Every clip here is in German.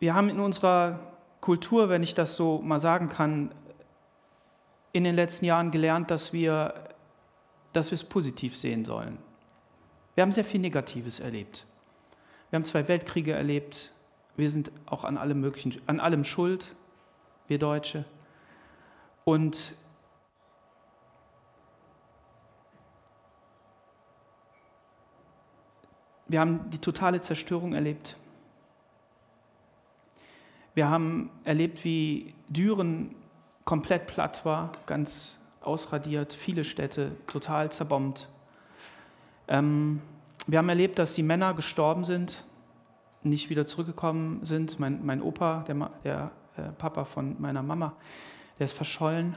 Wir haben in unserer Kultur, wenn ich das so mal sagen kann, in den letzten Jahren gelernt, dass wir, dass wir es positiv sehen sollen. Wir haben sehr viel Negatives erlebt. Wir haben zwei Weltkriege erlebt. Wir sind auch an allem, möglichen, an allem schuld, wir Deutsche. Und wir haben die totale Zerstörung erlebt. Wir haben erlebt, wie Düren komplett platt war, ganz ausradiert, viele Städte total zerbombt. Ähm, wir haben erlebt, dass die Männer gestorben sind, nicht wieder zurückgekommen sind. Mein, mein Opa, der, der äh, Papa von meiner Mama, der ist verschollen.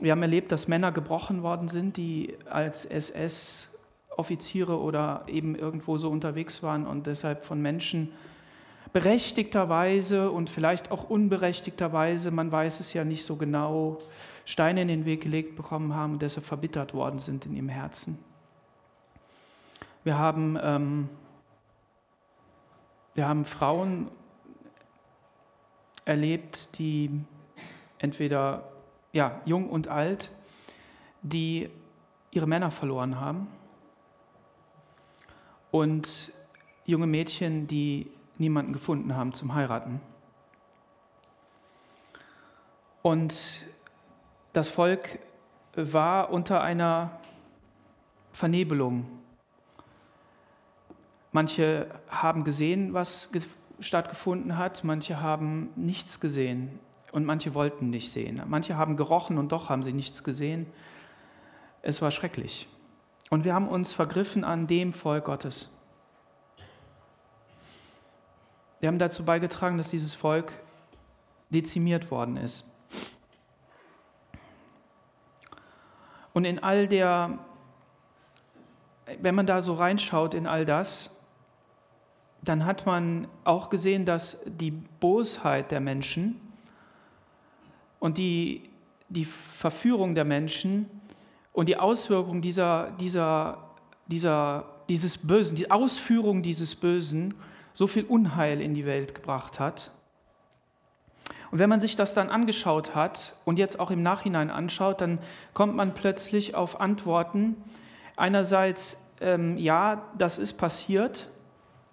Wir haben erlebt, dass Männer gebrochen worden sind, die als SS-Offiziere oder eben irgendwo so unterwegs waren und deshalb von Menschen berechtigterweise und vielleicht auch unberechtigterweise, man weiß es ja nicht so genau, Steine in den Weg gelegt bekommen haben und deshalb verbittert worden sind in ihrem Herzen. Wir haben, ähm, wir haben Frauen erlebt, die entweder ja, jung und alt, die ihre Männer verloren haben und junge Mädchen, die niemanden gefunden haben zum Heiraten. Und das Volk war unter einer Vernebelung. Manche haben gesehen, was stattgefunden hat, manche haben nichts gesehen und manche wollten nicht sehen. Manche haben gerochen und doch haben sie nichts gesehen. Es war schrecklich. Und wir haben uns vergriffen an dem Volk Gottes. Wir haben dazu beigetragen, dass dieses Volk dezimiert worden ist. Und in all der, wenn man da so reinschaut in all das, dann hat man auch gesehen, dass die Bosheit der Menschen und die, die Verführung der Menschen und die Auswirkung dieser, dieser, dieser, dieses Bösen, die Ausführung dieses Bösen so viel Unheil in die Welt gebracht hat. Und wenn man sich das dann angeschaut hat und jetzt auch im Nachhinein anschaut, dann kommt man plötzlich auf Antworten. Einerseits, ähm, ja, das ist passiert.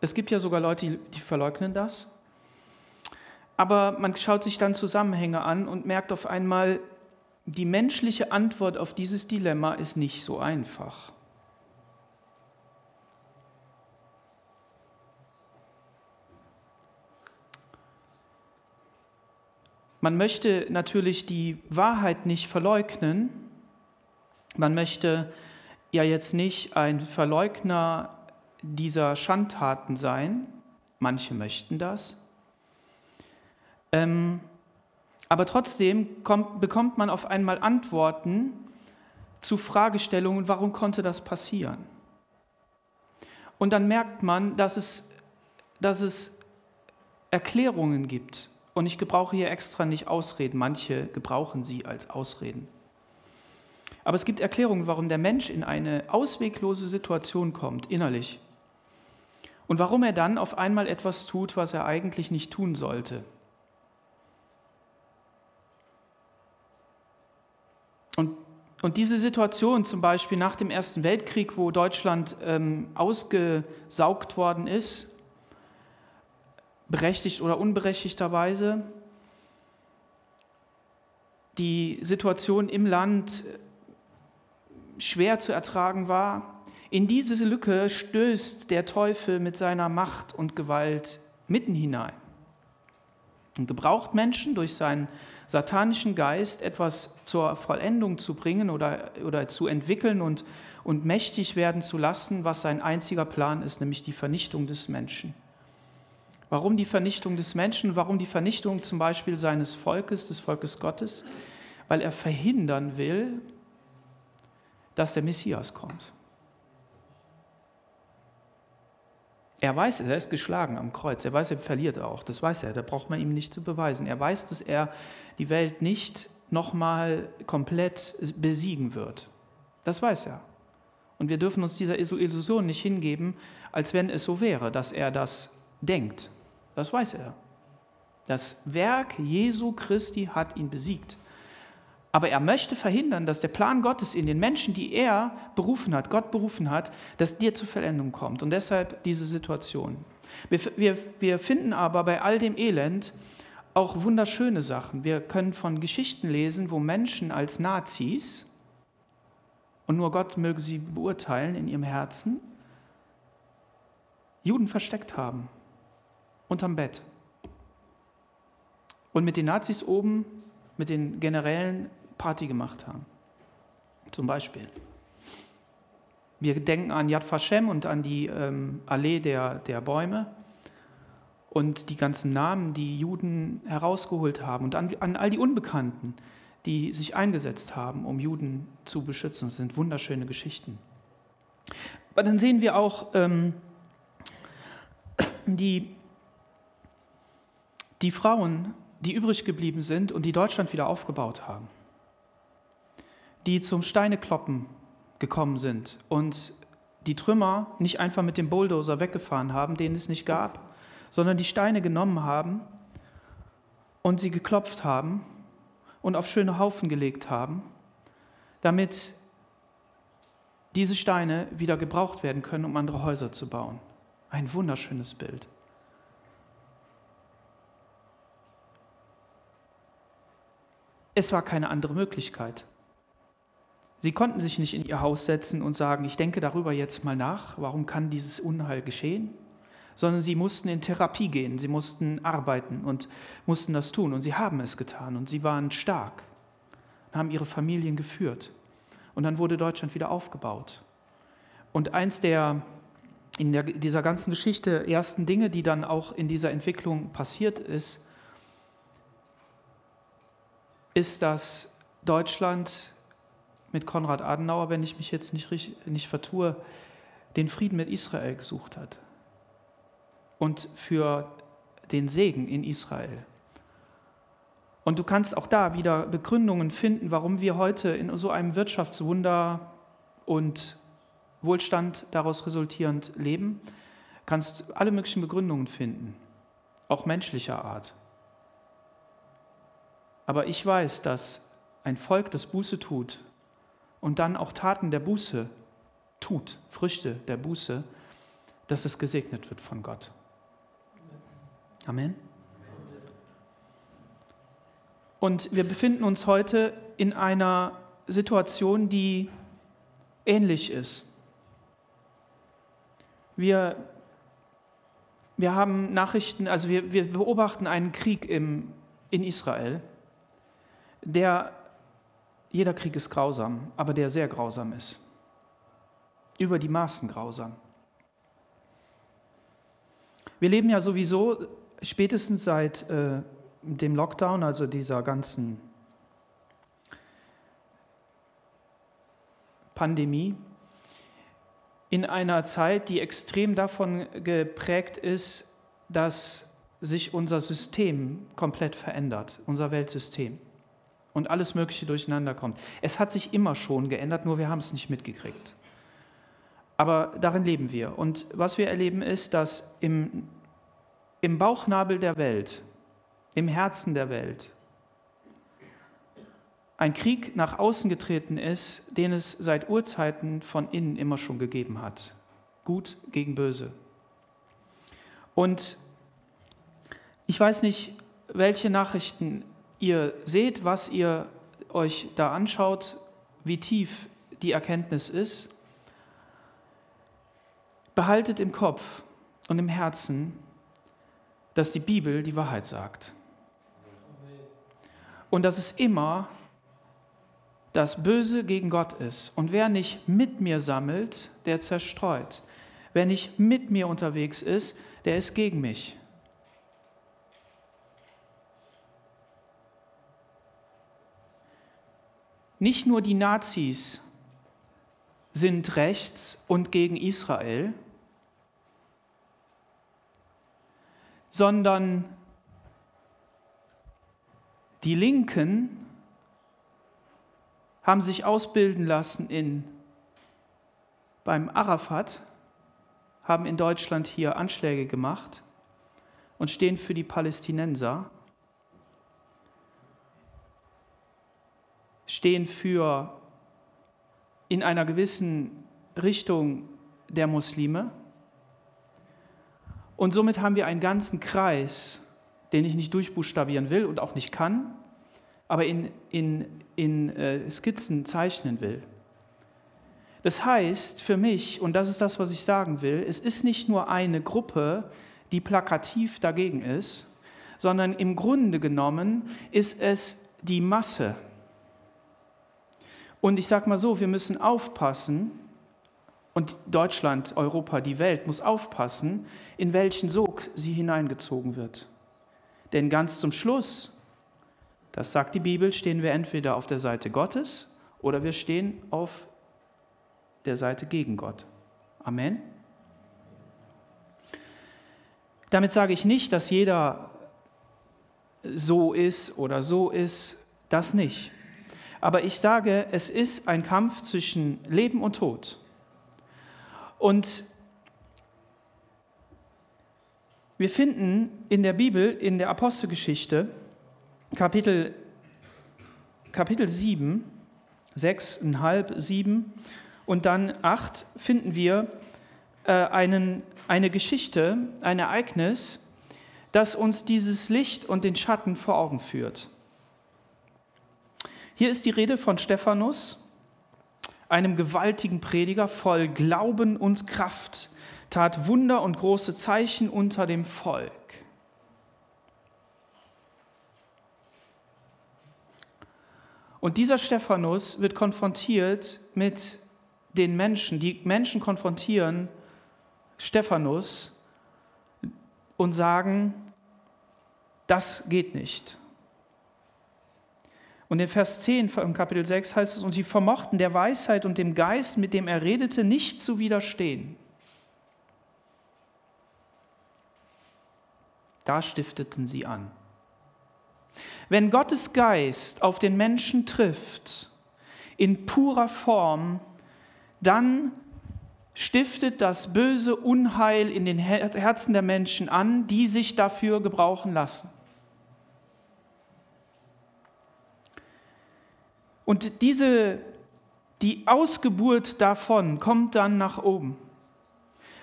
Es gibt ja sogar Leute, die, die verleugnen das. Aber man schaut sich dann Zusammenhänge an und merkt auf einmal, die menschliche Antwort auf dieses Dilemma ist nicht so einfach. Man möchte natürlich die Wahrheit nicht verleugnen. Man möchte ja jetzt nicht ein Verleugner dieser Schandtaten sein. Manche möchten das. Ähm, aber trotzdem kommt, bekommt man auf einmal Antworten zu Fragestellungen, warum konnte das passieren? Und dann merkt man, dass es, dass es Erklärungen gibt, und ich gebrauche hier extra nicht Ausreden, manche gebrauchen sie als Ausreden. Aber es gibt Erklärungen, warum der Mensch in eine ausweglose Situation kommt, innerlich. Und warum er dann auf einmal etwas tut, was er eigentlich nicht tun sollte. Und, und diese Situation zum Beispiel nach dem Ersten Weltkrieg, wo Deutschland ähm, ausgesaugt worden ist, berechtigt oder unberechtigterweise. Die Situation im Land schwer zu ertragen war. In diese Lücke stößt der Teufel mit seiner Macht und Gewalt mitten hinein und gebraucht Menschen durch seinen satanischen Geist etwas zur Vollendung zu bringen oder, oder zu entwickeln und, und mächtig werden zu lassen, was sein einziger Plan ist, nämlich die Vernichtung des Menschen. Warum die Vernichtung des Menschen? Warum die Vernichtung zum Beispiel seines Volkes, des Volkes Gottes? Weil er verhindern will, dass der Messias kommt. Er weiß, er ist geschlagen am Kreuz. Er weiß, er verliert auch. Das weiß er. Da braucht man ihm nicht zu beweisen. Er weiß, dass er die Welt nicht nochmal komplett besiegen wird. Das weiß er. Und wir dürfen uns dieser Illusion nicht hingeben, als wenn es so wäre, dass er das denkt. Das weiß er. Das Werk Jesu Christi hat ihn besiegt. Aber er möchte verhindern, dass der Plan Gottes in den Menschen, die er berufen hat, Gott berufen hat, dass dir zur Vollendung kommt. Und deshalb diese Situation. Wir, wir, wir finden aber bei all dem Elend auch wunderschöne Sachen. Wir können von Geschichten lesen, wo Menschen als Nazis, und nur Gott möge sie beurteilen in ihrem Herzen, Juden versteckt haben, unterm Bett. Und mit den Nazis oben, mit den Generälen Party gemacht haben. Zum Beispiel. Wir denken an Yad Vashem und an die ähm, Allee der, der Bäume und die ganzen Namen, die Juden herausgeholt haben und an, an all die Unbekannten, die sich eingesetzt haben, um Juden zu beschützen. Das sind wunderschöne Geschichten. Aber dann sehen wir auch ähm, die, die Frauen, die übrig geblieben sind und die Deutschland wieder aufgebaut haben, die zum Steinekloppen gekommen sind und die Trümmer nicht einfach mit dem Bulldozer weggefahren haben, den es nicht gab, sondern die Steine genommen haben und sie geklopft haben und auf schöne Haufen gelegt haben, damit diese Steine wieder gebraucht werden können, um andere Häuser zu bauen. Ein wunderschönes Bild. Es war keine andere Möglichkeit. Sie konnten sich nicht in ihr Haus setzen und sagen, ich denke darüber jetzt mal nach, warum kann dieses Unheil geschehen? Sondern sie mussten in Therapie gehen, sie mussten arbeiten und mussten das tun. Und sie haben es getan und sie waren stark, haben ihre Familien geführt. Und dann wurde Deutschland wieder aufgebaut. Und eins der in der, dieser ganzen Geschichte ersten Dinge, die dann auch in dieser Entwicklung passiert ist, ist, dass Deutschland mit Konrad Adenauer, wenn ich mich jetzt nicht, nicht vertue, den Frieden mit Israel gesucht hat und für den Segen in Israel. Und du kannst auch da wieder Begründungen finden, warum wir heute in so einem Wirtschaftswunder und Wohlstand daraus resultierend leben. Du kannst alle möglichen Begründungen finden, auch menschlicher Art. Aber ich weiß, dass ein Volk, das Buße tut, und dann auch Taten der Buße tut, Früchte der Buße, dass es gesegnet wird von Gott. Amen. Und wir befinden uns heute in einer Situation, die ähnlich ist. Wir, wir haben Nachrichten, also wir, wir beobachten einen Krieg im, in Israel, der jeder Krieg ist grausam, aber der sehr grausam ist. Über die Maßen grausam. Wir leben ja sowieso spätestens seit äh, dem Lockdown, also dieser ganzen Pandemie, in einer Zeit, die extrem davon geprägt ist, dass sich unser System komplett verändert, unser Weltsystem und alles Mögliche durcheinander kommt. Es hat sich immer schon geändert, nur wir haben es nicht mitgekriegt. Aber darin leben wir. Und was wir erleben ist, dass im, im Bauchnabel der Welt, im Herzen der Welt, ein Krieg nach außen getreten ist, den es seit Urzeiten von innen immer schon gegeben hat. Gut gegen böse. Und ich weiß nicht, welche Nachrichten ihr seht, was ihr euch da anschaut, wie tief die Erkenntnis ist, behaltet im Kopf und im Herzen, dass die Bibel die Wahrheit sagt. Und dass es immer das Böse gegen Gott ist. Und wer nicht mit mir sammelt, der zerstreut. Wer nicht mit mir unterwegs ist, der ist gegen mich. Nicht nur die Nazis sind rechts und gegen Israel, sondern die Linken haben sich ausbilden lassen in, beim Arafat, haben in Deutschland hier Anschläge gemacht und stehen für die Palästinenser, stehen für in einer gewissen Richtung der Muslime. Und somit haben wir einen ganzen Kreis, den ich nicht durchbuchstabieren will und auch nicht kann, aber in, in, in äh, Skizzen zeichnen will. Das heißt für mich, und das ist das, was ich sagen will, es ist nicht nur eine Gruppe, die plakativ dagegen ist, sondern im Grunde genommen ist es die Masse. Und ich sage mal so, wir müssen aufpassen, und Deutschland, Europa, die Welt muss aufpassen, in welchen Sog sie hineingezogen wird. Denn ganz zum Schluss, das sagt die Bibel, stehen wir entweder auf der Seite Gottes oder wir stehen auf der Seite gegen Gott. Amen. Damit sage ich nicht, dass jeder so ist oder so ist, das nicht. Aber ich sage, es ist ein Kampf zwischen Leben und Tod. Und wir finden in der Bibel, in der Apostelgeschichte, Kapitel, Kapitel 7, 6,5, 7 und dann 8, finden wir äh, einen, eine Geschichte, ein Ereignis, das uns dieses Licht und den Schatten vor Augen führt. Hier ist die Rede von Stephanus, einem gewaltigen Prediger voll Glauben und Kraft, tat Wunder und große Zeichen unter dem Volk. Und dieser Stephanus wird konfrontiert mit den Menschen. Die Menschen konfrontieren Stephanus und sagen, das geht nicht. Und in Vers 10 von Kapitel 6 heißt es, und sie vermochten der Weisheit und dem Geist, mit dem er redete, nicht zu widerstehen. Da stifteten sie an. Wenn Gottes Geist auf den Menschen trifft, in purer Form, dann stiftet das böse Unheil in den Herzen der Menschen an, die sich dafür gebrauchen lassen. Und diese, die Ausgeburt davon kommt dann nach oben.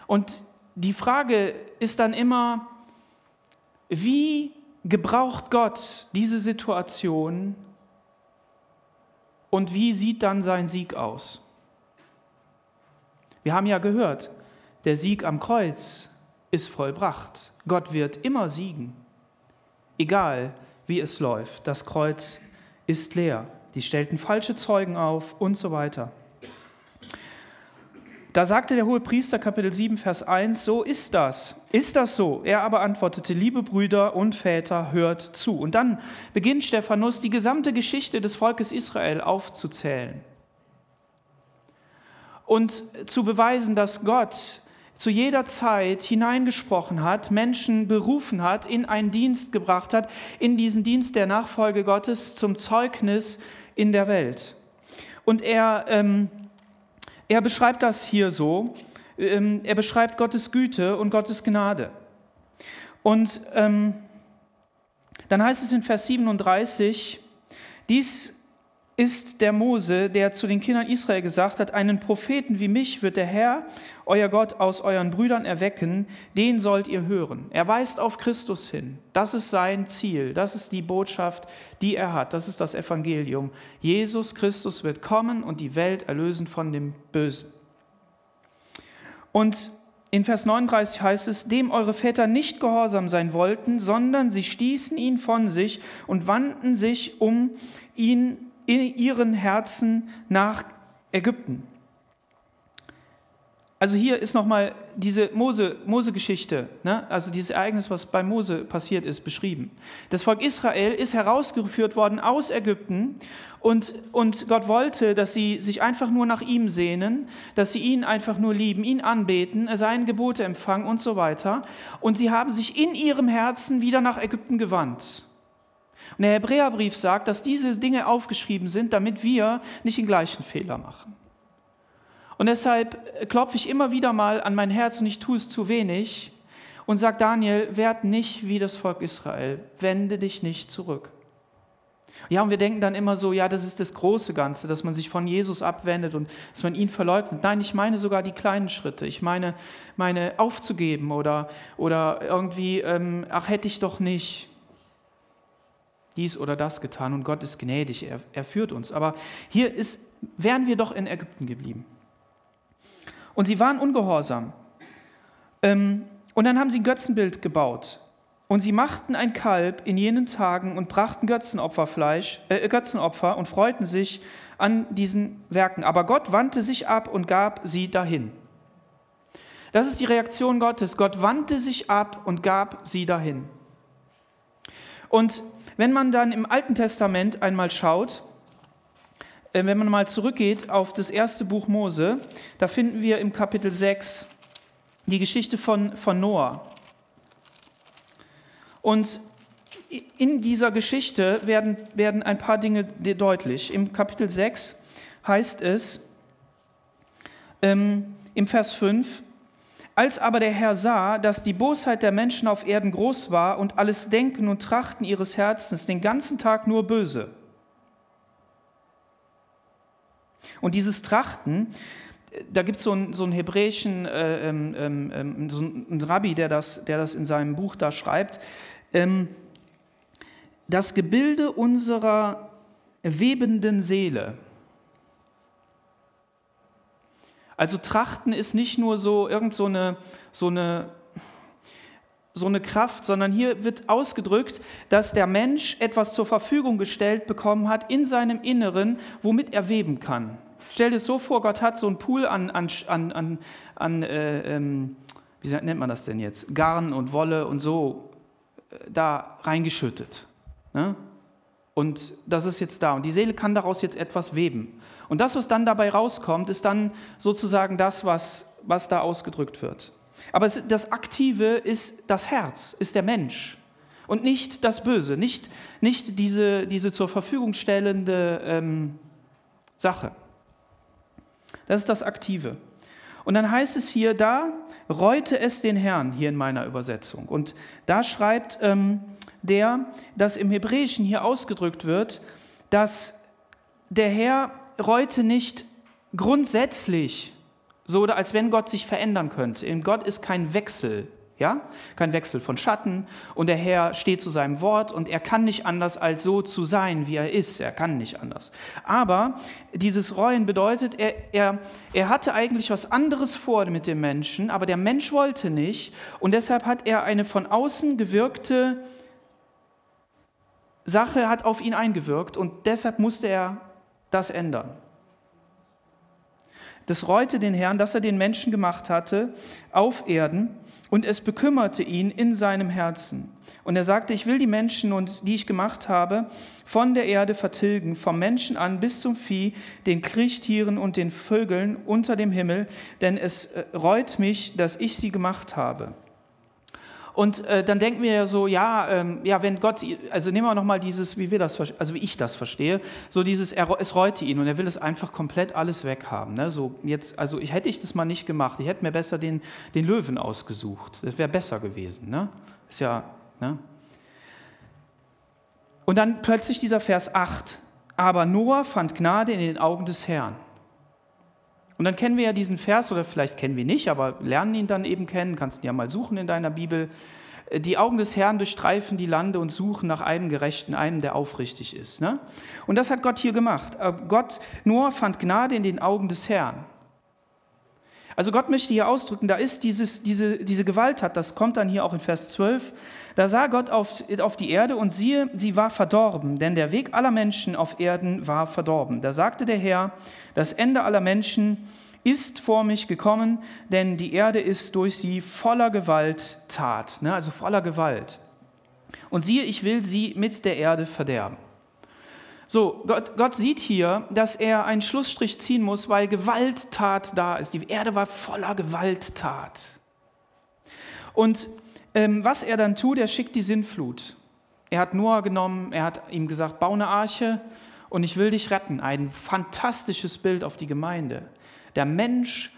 Und die Frage ist dann immer, wie gebraucht Gott diese Situation und wie sieht dann sein Sieg aus? Wir haben ja gehört, der Sieg am Kreuz ist vollbracht. Gott wird immer siegen, egal wie es läuft. Das Kreuz ist leer die stellten falsche Zeugen auf und so weiter. Da sagte der hohe Priester Kapitel 7 Vers 1, so ist das. Ist das so? Er aber antwortete, liebe Brüder und Väter, hört zu. Und dann beginnt Stephanus die gesamte Geschichte des Volkes Israel aufzuzählen und zu beweisen, dass Gott zu jeder Zeit hineingesprochen hat, Menschen berufen hat, in einen Dienst gebracht hat, in diesen Dienst der Nachfolge Gottes zum Zeugnis in der Welt. Und er, ähm, er beschreibt das hier so. Ähm, er beschreibt Gottes Güte und Gottes Gnade. Und ähm, dann heißt es in Vers 37, dies ist der Mose, der zu den Kindern Israel gesagt hat, einen Propheten wie mich wird der Herr, euer Gott, aus euren Brüdern erwecken, den sollt ihr hören. Er weist auf Christus hin. Das ist sein Ziel, das ist die Botschaft, die er hat, das ist das Evangelium. Jesus Christus wird kommen und die Welt erlösen von dem Bösen. Und in Vers 39 heißt es, dem eure Väter nicht gehorsam sein wollten, sondern sie stießen ihn von sich und wandten sich um ihn in ihren Herzen nach Ägypten. Also hier ist nochmal diese Mose-Geschichte, Mose ne? also dieses Ereignis, was bei Mose passiert ist, beschrieben. Das Volk Israel ist herausgeführt worden aus Ägypten und, und Gott wollte, dass sie sich einfach nur nach ihm sehnen, dass sie ihn einfach nur lieben, ihn anbeten, seine Gebote empfangen und so weiter. Und sie haben sich in ihrem Herzen wieder nach Ägypten gewandt. Und der Hebräerbrief sagt, dass diese Dinge aufgeschrieben sind, damit wir nicht den gleichen Fehler machen. Und deshalb klopfe ich immer wieder mal an mein Herz und ich tue es zu wenig und sagt, Daniel, werd nicht wie das Volk Israel, wende dich nicht zurück. Ja, und wir denken dann immer so, ja, das ist das große Ganze, dass man sich von Jesus abwendet und dass man ihn verleugnet. Nein, ich meine sogar die kleinen Schritte. Ich meine, meine aufzugeben oder, oder irgendwie, ähm, ach, hätte ich doch nicht dies oder das getan und Gott ist gnädig, er, er führt uns. Aber hier ist, wären wir doch in Ägypten geblieben. Und sie waren ungehorsam. Ähm, und dann haben sie ein Götzenbild gebaut. Und sie machten ein Kalb in jenen Tagen und brachten Götzenopferfleisch, äh, Götzenopfer und freuten sich an diesen Werken. Aber Gott wandte sich ab und gab sie dahin. Das ist die Reaktion Gottes. Gott wandte sich ab und gab sie dahin. Und wenn man dann im Alten Testament einmal schaut, äh, wenn man mal zurückgeht auf das erste Buch Mose, da finden wir im Kapitel 6 die Geschichte von, von Noah. Und in dieser Geschichte werden, werden ein paar Dinge deutlich. Im Kapitel 6 heißt es ähm, im Vers 5, als aber der Herr sah, dass die Bosheit der Menschen auf Erden groß war und alles Denken und Trachten ihres Herzens den ganzen Tag nur böse. Und dieses Trachten, da gibt so es so einen hebräischen äh, ähm, ähm, ähm, so einen Rabbi, der das, der das in seinem Buch da schreibt, ähm, das Gebilde unserer webenden Seele. Also Trachten ist nicht nur so irgend so eine, so eine, so eine Kraft, sondern hier wird ausgedrückt, dass der Mensch etwas zur Verfügung gestellt bekommen hat in seinem Inneren, womit er weben kann. Stell dir so vor, Gott hat so einen Pool an, an, an, an äh, ähm, wie nennt man das denn jetzt, Garn und Wolle und so da reingeschüttet. Ne? Und das ist jetzt da. Und die Seele kann daraus jetzt etwas weben. Und das, was dann dabei rauskommt, ist dann sozusagen das, was, was da ausgedrückt wird. Aber das Aktive ist das Herz, ist der Mensch. Und nicht das Böse, nicht, nicht diese, diese zur Verfügung stellende ähm, Sache. Das ist das Aktive. Und dann heißt es hier, da reute es den Herrn, hier in meiner Übersetzung. Und da schreibt ähm, der, dass im Hebräischen hier ausgedrückt wird, dass der Herr reute nicht grundsätzlich, so als wenn Gott sich verändern könnte. In Gott ist kein Wechsel ja? Kein Wechsel von Schatten und der Herr steht zu seinem Wort und er kann nicht anders als so zu sein, wie er ist. Er kann nicht anders. Aber dieses Reuen bedeutet, er, er, er hatte eigentlich was anderes vor mit dem Menschen, aber der Mensch wollte nicht und deshalb hat er eine von außen gewirkte Sache hat auf ihn eingewirkt und deshalb musste er das ändern. Das reute den Herrn, dass er den Menschen gemacht hatte auf Erden und es bekümmerte ihn in seinem Herzen. Und er sagte, ich will die Menschen, und die ich gemacht habe, von der Erde vertilgen, vom Menschen an bis zum Vieh, den Kriechtieren und den Vögeln unter dem Himmel, denn es äh, reut mich, dass ich sie gemacht habe. Und äh, dann denken wir ja so, ja, ähm, ja, wenn Gott, also nehmen wir nochmal dieses, wie wir das, also wie ich das verstehe, so dieses, er, es reute ihn und er will es einfach komplett alles weghaben. Ne? So jetzt, also ich, hätte ich das mal nicht gemacht, ich hätte mir besser den, den Löwen ausgesucht, das wäre besser gewesen. Ne? Ist ja, ne? Und dann plötzlich dieser Vers 8, aber Noah fand Gnade in den Augen des Herrn. Und dann kennen wir ja diesen Vers, oder vielleicht kennen wir nicht, aber lernen ihn dann eben kennen, kannst ihn ja mal suchen in deiner Bibel. Äh, die Augen des Herrn durchstreifen die Lande und suchen nach einem Gerechten, einem, der aufrichtig ist. Ne? Und das hat Gott hier gemacht. Äh, Gott nur fand Gnade in den Augen des Herrn. Also Gott möchte hier ausdrücken, da ist dieses, diese, diese Gewalt hat, das kommt dann hier auch in Vers 12, da sah Gott auf, auf die Erde und siehe, sie war verdorben, denn der Weg aller Menschen auf Erden war verdorben. Da sagte der Herr, das Ende aller Menschen ist vor mich gekommen, denn die Erde ist durch sie voller Gewalt tat, ne? also voller Gewalt. Und siehe, ich will sie mit der Erde verderben. So, Gott, Gott, sieht hier, dass er einen Schlussstrich ziehen muss, weil Gewalttat da ist. Die Erde war voller Gewalttat. Und ähm, was er dann tut, er schickt die Sintflut. Er hat Noah genommen, er hat ihm gesagt, bau eine Arche und ich will dich retten. Ein fantastisches Bild auf die Gemeinde. Der Mensch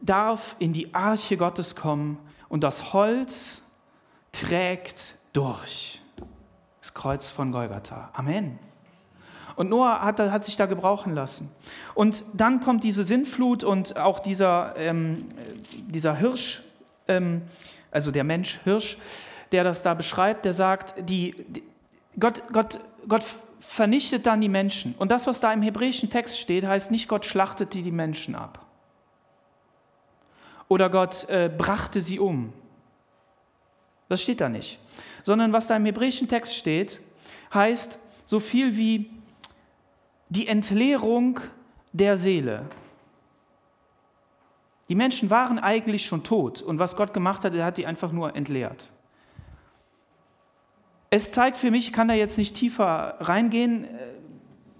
darf in die Arche Gottes kommen und das Holz trägt durch. Das Kreuz von Golgatha. Amen. Und Noah hat, hat, sich da gebrauchen lassen. Und dann kommt diese Sintflut und auch dieser, ähm, dieser Hirsch, ähm, also der Mensch Hirsch, der das da beschreibt, der sagt, die, die, Gott, Gott, Gott vernichtet dann die Menschen. Und das, was da im hebräischen Text steht, heißt nicht, Gott schlachtete die Menschen ab. Oder Gott äh, brachte sie um. Das steht da nicht. Sondern was da im hebräischen Text steht, heißt so viel wie die Entleerung der Seele. Die Menschen waren eigentlich schon tot und was Gott gemacht hat, er hat die einfach nur entleert. Es zeigt für mich, ich kann da jetzt nicht tiefer reingehen, äh,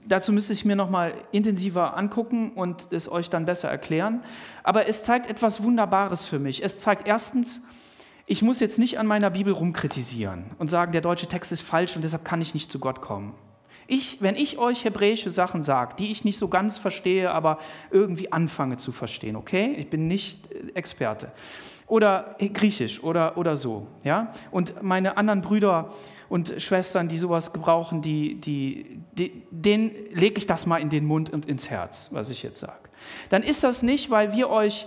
dazu müsste ich mir noch mal intensiver angucken und es euch dann besser erklären, aber es zeigt etwas Wunderbares für mich. Es zeigt erstens, ich muss jetzt nicht an meiner Bibel rumkritisieren und sagen, der deutsche Text ist falsch und deshalb kann ich nicht zu Gott kommen. Ich, wenn ich euch hebräische Sachen sage, die ich nicht so ganz verstehe, aber irgendwie anfange zu verstehen, okay? Ich bin nicht äh, Experte. Oder Griechisch oder, oder so, ja? Und meine anderen Brüder und Schwestern, die sowas gebrauchen, die, die, die, denen lege ich das mal in den Mund und ins Herz, was ich jetzt sage. Dann ist das nicht, weil wir euch...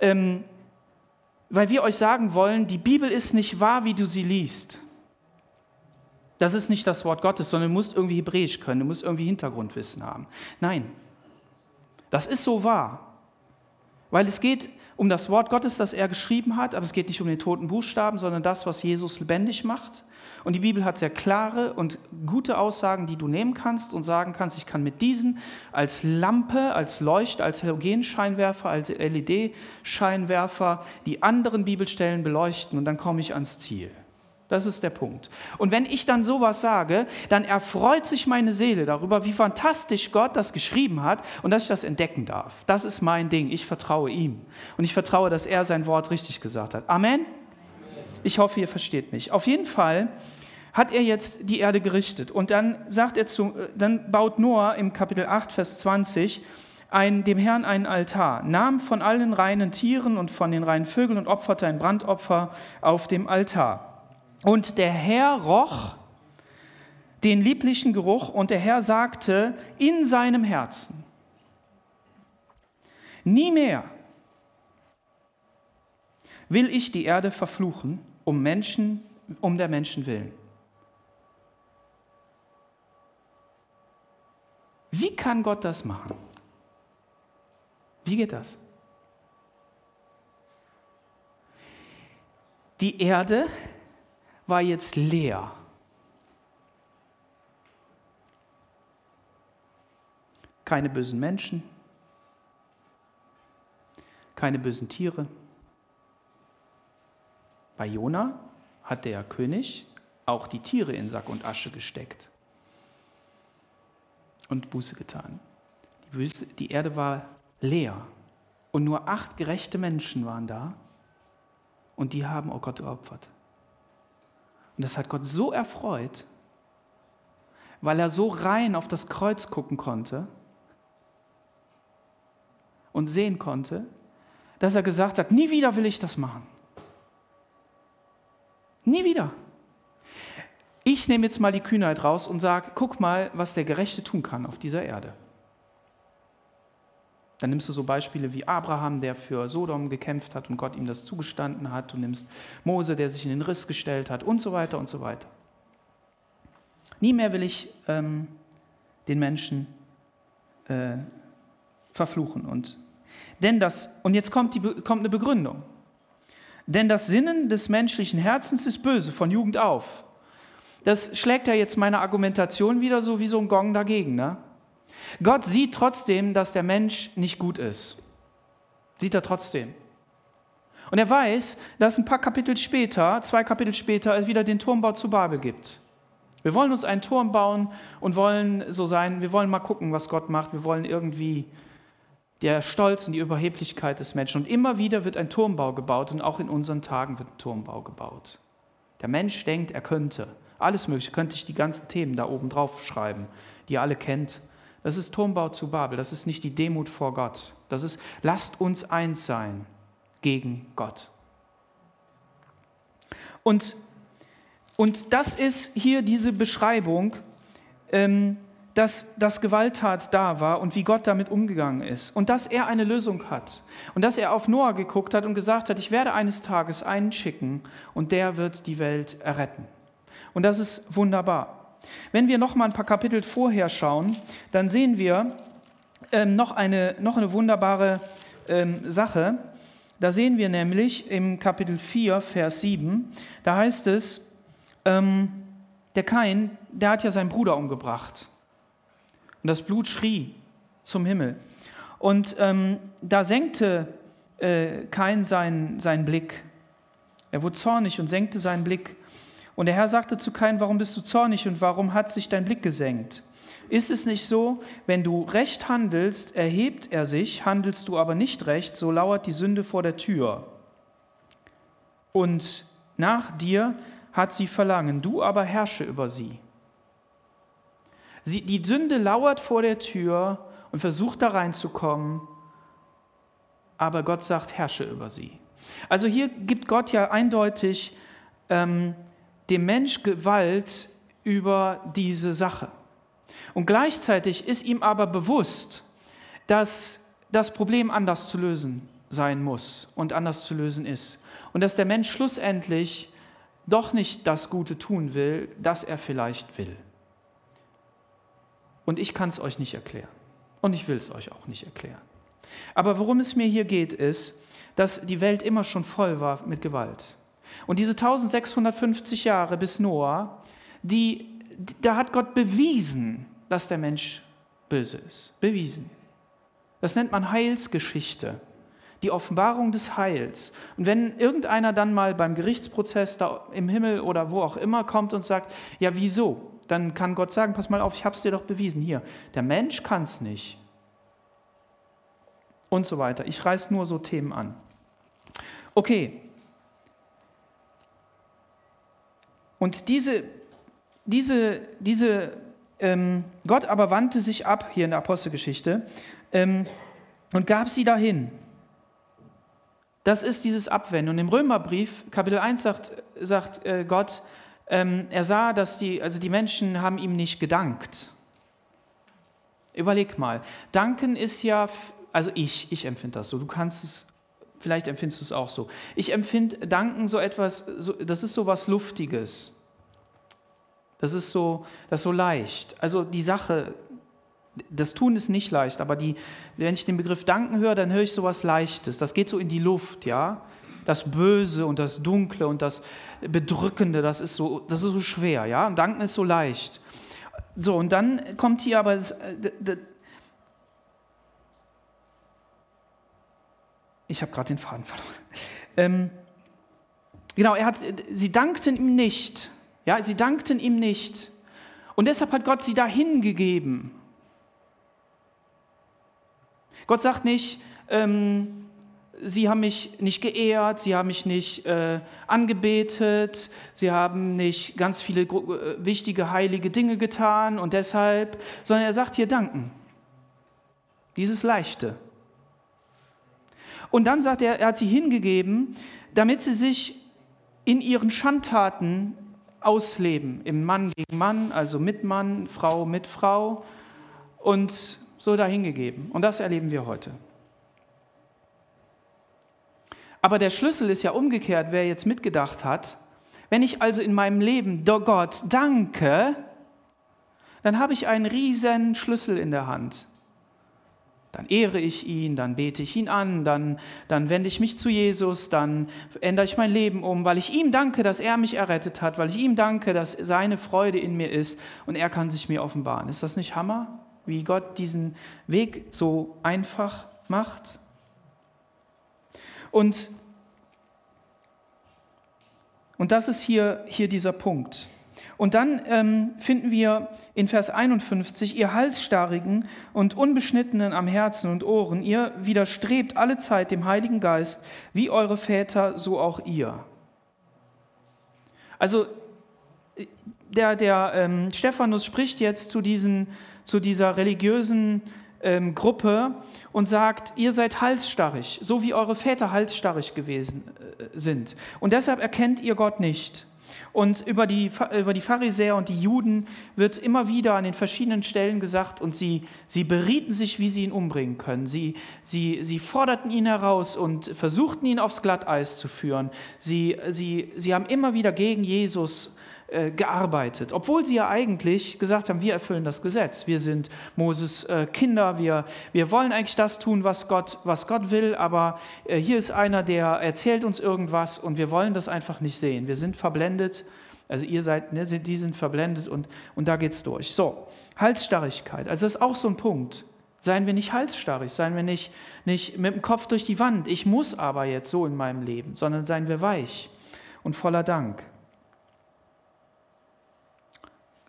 Ähm, weil wir euch sagen wollen, die Bibel ist nicht wahr, wie du sie liest. Das ist nicht das Wort Gottes, sondern du musst irgendwie Hebräisch können, du musst irgendwie Hintergrundwissen haben. Nein, das ist so wahr. Weil es geht um das Wort Gottes, das er geschrieben hat, aber es geht nicht um den toten Buchstaben, sondern das, was Jesus lebendig macht. Und die Bibel hat sehr klare und gute Aussagen, die du nehmen kannst und sagen kannst, ich kann mit diesen als Lampe, als Leucht, als Halogenscheinwerfer, als LED-Scheinwerfer die anderen Bibelstellen beleuchten und dann komme ich ans Ziel. Das ist der Punkt. Und wenn ich dann sowas sage, dann erfreut sich meine Seele darüber, wie fantastisch Gott das geschrieben hat und dass ich das entdecken darf. Das ist mein Ding. Ich vertraue ihm. Und ich vertraue, dass er sein Wort richtig gesagt hat. Amen. Ich hoffe, ihr versteht mich. Auf jeden Fall hat er jetzt die Erde gerichtet. Und dann sagt er zu, dann baut Noah im Kapitel 8, Vers 20 ein, dem Herrn einen Altar, nahm von allen reinen Tieren und von den reinen Vögeln und opferte ein Brandopfer auf dem Altar. Und der Herr roch den lieblichen Geruch und der Herr sagte in seinem Herzen, nie mehr will ich die Erde verfluchen, um Menschen, um der Menschen willen. Wie kann Gott das machen? Wie geht das? Die Erde war jetzt leer. Keine bösen Menschen, keine bösen Tiere. Bei Jona hat der König auch die Tiere in Sack und Asche gesteckt und Buße getan. Die, Buße, die Erde war leer und nur acht gerechte Menschen waren da und die haben, Gott, geopfert. Und das hat Gott so erfreut, weil er so rein auf das Kreuz gucken konnte und sehen konnte, dass er gesagt hat, nie wieder will ich das machen. Nie wieder. Ich nehme jetzt mal die Kühnheit raus und sage, guck mal, was der Gerechte tun kann auf dieser Erde. Dann nimmst du so Beispiele wie Abraham, der für Sodom gekämpft hat und Gott ihm das zugestanden hat. Du nimmst Mose, der sich in den Riss gestellt hat und so weiter und so weiter. Nie mehr will ich ähm, den Menschen äh, verfluchen. Und, denn das, und jetzt kommt, die, kommt eine Begründung. Denn das Sinnen des menschlichen Herzens ist böse von Jugend auf. Das schlägt ja jetzt meine Argumentation wieder so wie so ein Gong dagegen. Ne? Gott sieht trotzdem, dass der Mensch nicht gut ist. Sieht er trotzdem. Und er weiß, dass ein paar Kapitel später, zwei Kapitel später, es wieder den Turmbau zu Babel gibt. Wir wollen uns einen Turm bauen und wollen so sein, wir wollen mal gucken, was Gott macht. Wir wollen irgendwie der Stolz und die Überheblichkeit des Menschen. Und immer wieder wird ein Turmbau gebaut und auch in unseren Tagen wird ein Turmbau gebaut. Der Mensch denkt, er könnte. Alles Mögliche, könnte ich die ganzen Themen da oben drauf schreiben, die ihr alle kennt. Das ist Turmbau zu Babel, das ist nicht die Demut vor Gott. Das ist, lasst uns eins sein gegen Gott. Und Und das ist hier diese Beschreibung, ähm, dass das Gewalttat da war und wie Gott damit umgegangen ist und dass er eine Lösung hat und dass er auf Noah geguckt hat und gesagt hat, ich werde eines Tages einen schicken und der wird die Welt erretten. Und das ist wunderbar. Wenn wir noch mal ein paar Kapitel vorher schauen, dann sehen wir ähm, noch, eine, noch eine wunderbare ähm, Sache. Da sehen wir nämlich im Kapitel 4, Vers 7, da heißt es, ähm, der Kain, der hat ja seinen Bruder umgebracht. Und das Blut schrie zum Himmel. Und ähm, da senkte äh, Kain seinen, seinen Blick. Er wurde zornig und senkte seinen Blick. Und der Herr sagte zu Kain, warum bist du zornig und warum hat sich dein Blick gesenkt? Ist es nicht so, wenn du recht handelst, erhebt er sich, handelst du aber nicht recht, so lauert die Sünde vor der Tür. Und nach dir hat sie Verlangen, du aber herrsche über sie. sie. Die Sünde lauert vor der Tür und versucht da reinzukommen, aber Gott sagt, herrsche über sie. Also hier gibt Gott ja eindeutig ähm, dem Mensch Gewalt über diese Sache. Und gleichzeitig ist ihm aber bewusst, dass das Problem anders zu lösen sein muss und anders zu lösen ist. Und dass der Mensch schlussendlich doch nicht das Gute tun will, das er vielleicht will. Und ich kann es euch nicht erklären. Und ich will es euch auch nicht erklären. Aber worum es mir hier geht, ist, dass die Welt immer schon voll war mit Gewalt. Und diese 1650 Jahre bis Noah, die, da hat Gott bewiesen, dass der Mensch böse ist. Bewiesen. Das nennt man Heilsgeschichte die Offenbarung des Heils. Und wenn irgendeiner dann mal beim Gerichtsprozess da im Himmel oder wo auch immer kommt und sagt, ja wieso, dann kann Gott sagen, pass mal auf, ich habe es dir doch bewiesen. Hier, der Mensch kann es nicht. Und so weiter. Ich reiß nur so Themen an. Okay. Und diese, diese, diese ähm, Gott aber wandte sich ab, hier in der Apostelgeschichte, ähm, und gab sie dahin. Das ist dieses Abwenden. Und im Römerbrief, Kapitel 1, sagt, sagt äh, Gott, ähm, er sah, dass die, also die Menschen haben ihm nicht gedankt. Überleg mal. Danken ist ja, also ich, ich empfinde das so. Du kannst es, vielleicht empfindest du es auch so. Ich empfinde Danken so etwas, so, das ist so was Luftiges. Das ist so, das ist so leicht. Also die Sache, das Tun ist nicht leicht, aber die, wenn ich den Begriff Danken höre, dann höre ich so etwas Leichtes. Das geht so in die Luft, ja. Das Böse und das Dunkle und das Bedrückende, das ist so, das ist so schwer, ja. Und Danken ist so leicht. So, und dann kommt hier aber das, ich habe gerade den Faden verloren. Ähm, genau, er hat, sie dankten ihm nicht. Ja, sie dankten ihm nicht. Und deshalb hat Gott sie dahin gegeben. Gott sagt nicht, ähm, sie haben mich nicht geehrt, sie haben mich nicht äh, angebetet, sie haben nicht ganz viele äh, wichtige, heilige Dinge getan und deshalb, sondern er sagt hier danken. Dieses Leichte. Und dann sagt er, er hat sie hingegeben, damit sie sich in ihren Schandtaten ausleben, im Mann gegen Mann, also mit Mann, Frau mit Frau. Und so dahingegeben. Und das erleben wir heute. Aber der Schlüssel ist ja umgekehrt, wer jetzt mitgedacht hat. Wenn ich also in meinem Leben Gott danke, dann habe ich einen riesen Schlüssel in der Hand. Dann ehre ich ihn, dann bete ich ihn an, dann, dann wende ich mich zu Jesus, dann ändere ich mein Leben um, weil ich ihm danke, dass er mich errettet hat, weil ich ihm danke, dass seine Freude in mir ist und er kann sich mir offenbaren. Ist das nicht Hammer? wie Gott diesen Weg so einfach macht. Und, und das ist hier, hier dieser Punkt. Und dann ähm, finden wir in Vers 51, ihr Halsstarrigen und Unbeschnittenen am Herzen und Ohren, ihr widerstrebt alle Zeit dem Heiligen Geist, wie eure Väter, so auch ihr. Also der, der ähm, Stephanus spricht jetzt zu diesen zu dieser religiösen ähm, Gruppe und sagt, ihr seid halsstarrig, so wie eure Väter halsstarrig gewesen äh, sind. Und deshalb erkennt ihr Gott nicht. Und über die, über die Pharisäer und die Juden wird immer wieder an den verschiedenen Stellen gesagt, und sie, sie berieten sich, wie sie ihn umbringen können. Sie, sie, sie forderten ihn heraus und versuchten ihn aufs Glatteis zu führen. Sie, sie, sie haben immer wieder gegen Jesus äh, gearbeitet, obwohl sie ja eigentlich gesagt haben, wir erfüllen das Gesetz, wir sind Moses äh, Kinder, wir, wir wollen eigentlich das tun, was Gott, was Gott will, aber äh, hier ist einer, der erzählt uns irgendwas und wir wollen das einfach nicht sehen. Wir sind verblendet, also ihr seid, ne, die sind verblendet und, und da es durch. So, Halsstarrigkeit, also das ist auch so ein Punkt. Seien wir nicht halsstarrig, seien wir nicht, nicht mit dem Kopf durch die Wand, ich muss aber jetzt so in meinem Leben, sondern seien wir weich und voller Dank.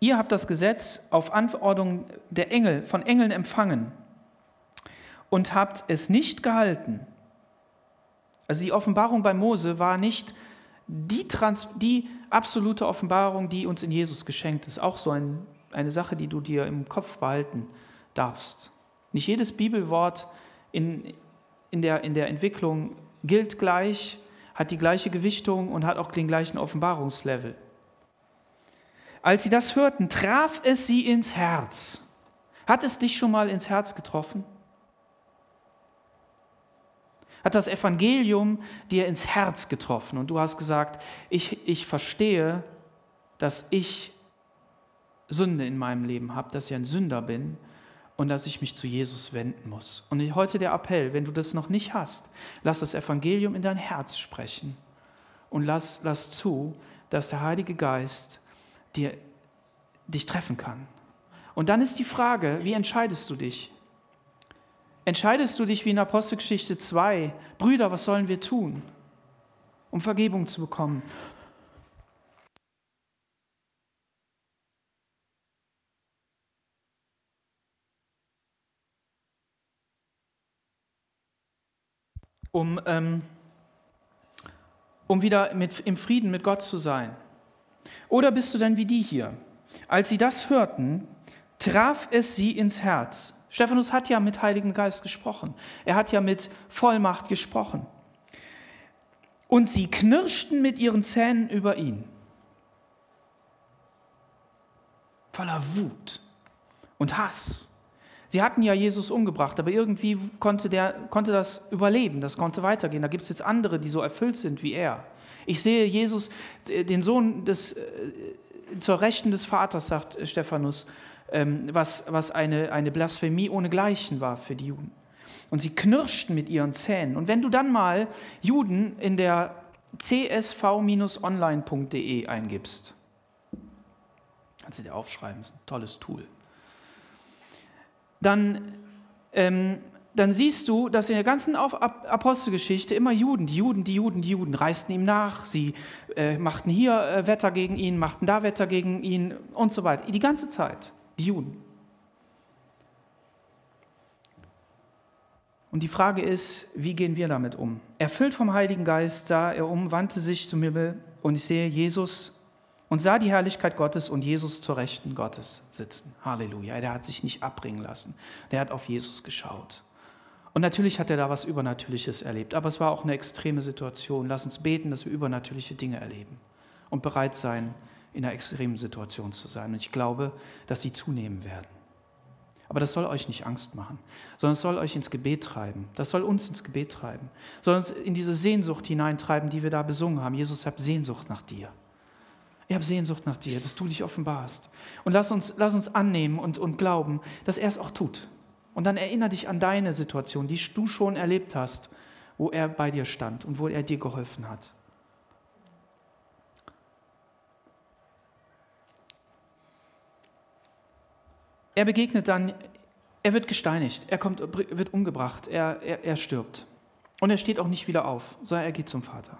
Ihr habt das Gesetz auf Anordnung der Engel, von Engeln empfangen und habt es nicht gehalten. Also die Offenbarung bei Mose war nicht die, Trans die absolute Offenbarung, die uns in Jesus geschenkt ist. Auch so ein, eine Sache, die du dir im Kopf behalten darfst. Nicht jedes Bibelwort in, in, der, in der Entwicklung gilt gleich, hat die gleiche Gewichtung und hat auch den gleichen Offenbarungslevel. Als sie das hörten, traf es sie ins Herz. Hat es dich schon mal ins Herz getroffen? Hat das Evangelium dir ins Herz getroffen und du hast gesagt, ich, ich verstehe, dass ich Sünde in meinem Leben habe, dass ich ein Sünder bin und dass ich mich zu Jesus wenden muss. Und heute der Appell, wenn du das noch nicht hast, lass das Evangelium in dein Herz sprechen und lass, lass zu, dass der Heilige Geist dir, dich treffen kann. Und dann ist die Frage, wie entscheidest du dich? Entscheidest du dich wie in Apostelgeschichte 2, Brüder, was sollen wir tun, um Vergebung zu bekommen? Um, ähm, um wieder mit, im Frieden mit Gott zu sein. Oder bist du denn wie die hier? Als sie das hörten, traf es sie ins Herz. Stephanus hat ja mit Heiligen Geist gesprochen. Er hat ja mit Vollmacht gesprochen. Und sie knirschten mit ihren Zähnen über ihn. Voller Wut und Hass. Sie hatten ja Jesus umgebracht, aber irgendwie konnte, der, konnte das überleben, das konnte weitergehen. Da gibt es jetzt andere, die so erfüllt sind wie er. Ich sehe Jesus, äh, den Sohn des, äh, zur Rechten des Vaters, sagt Stephanus, ähm, was, was eine, eine Blasphemie ohnegleichen war für die Juden. Und sie knirschten mit ihren Zähnen. Und wenn du dann mal Juden in der csv-online.de eingibst, kannst du dir aufschreiben, ist ein tolles Tool, dann ähm, dann siehst du, dass in der ganzen Apostelgeschichte immer Juden, die Juden, die Juden, die Juden reisten ihm nach, sie äh, machten hier äh, Wetter gegen ihn, machten da Wetter gegen ihn und so weiter. Die ganze Zeit, die Juden. Und die Frage ist, wie gehen wir damit um? Erfüllt vom Heiligen Geist sah er um, wandte sich zum Himmel und ich sehe Jesus und sah die Herrlichkeit Gottes und Jesus zur Rechten Gottes sitzen. Halleluja. Der hat sich nicht abbringen lassen. Der hat auf Jesus geschaut. Und natürlich hat er da was Übernatürliches erlebt, aber es war auch eine extreme Situation. Lass uns beten, dass wir übernatürliche Dinge erleben und bereit sein, in einer extremen Situation zu sein. Und ich glaube, dass sie zunehmen werden. Aber das soll euch nicht Angst machen, sondern es soll euch ins Gebet treiben. Das soll uns ins Gebet treiben, sondern uns in diese Sehnsucht hineintreiben, die wir da besungen haben. Jesus, ich habe Sehnsucht nach dir. Ich habe Sehnsucht nach dir, dass du dich offenbarst. Und lass uns, lass uns annehmen und, und glauben, dass er es auch tut. Und dann erinnere dich an deine Situation, die du schon erlebt hast, wo er bei dir stand und wo er dir geholfen hat. Er begegnet dann, er wird gesteinigt, er kommt, wird umgebracht, er, er, er stirbt. Und er steht auch nicht wieder auf, sondern er geht zum Vater.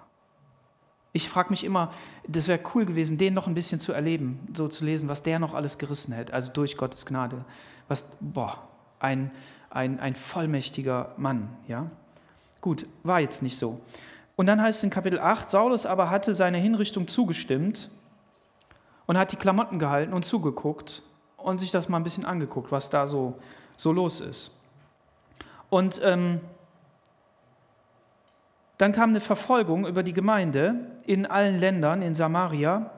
Ich frage mich immer, das wäre cool gewesen, den noch ein bisschen zu erleben, so zu lesen, was der noch alles gerissen hätte, also durch Gottes Gnade. Was, boah, ein, ein, ein vollmächtiger Mann. Ja? Gut, war jetzt nicht so. Und dann heißt es in Kapitel 8, Saulus aber hatte seine Hinrichtung zugestimmt und hat die Klamotten gehalten und zugeguckt und sich das mal ein bisschen angeguckt, was da so, so los ist. Und ähm, Dann kam eine Verfolgung über die Gemeinde in allen Ländern, in Samaria.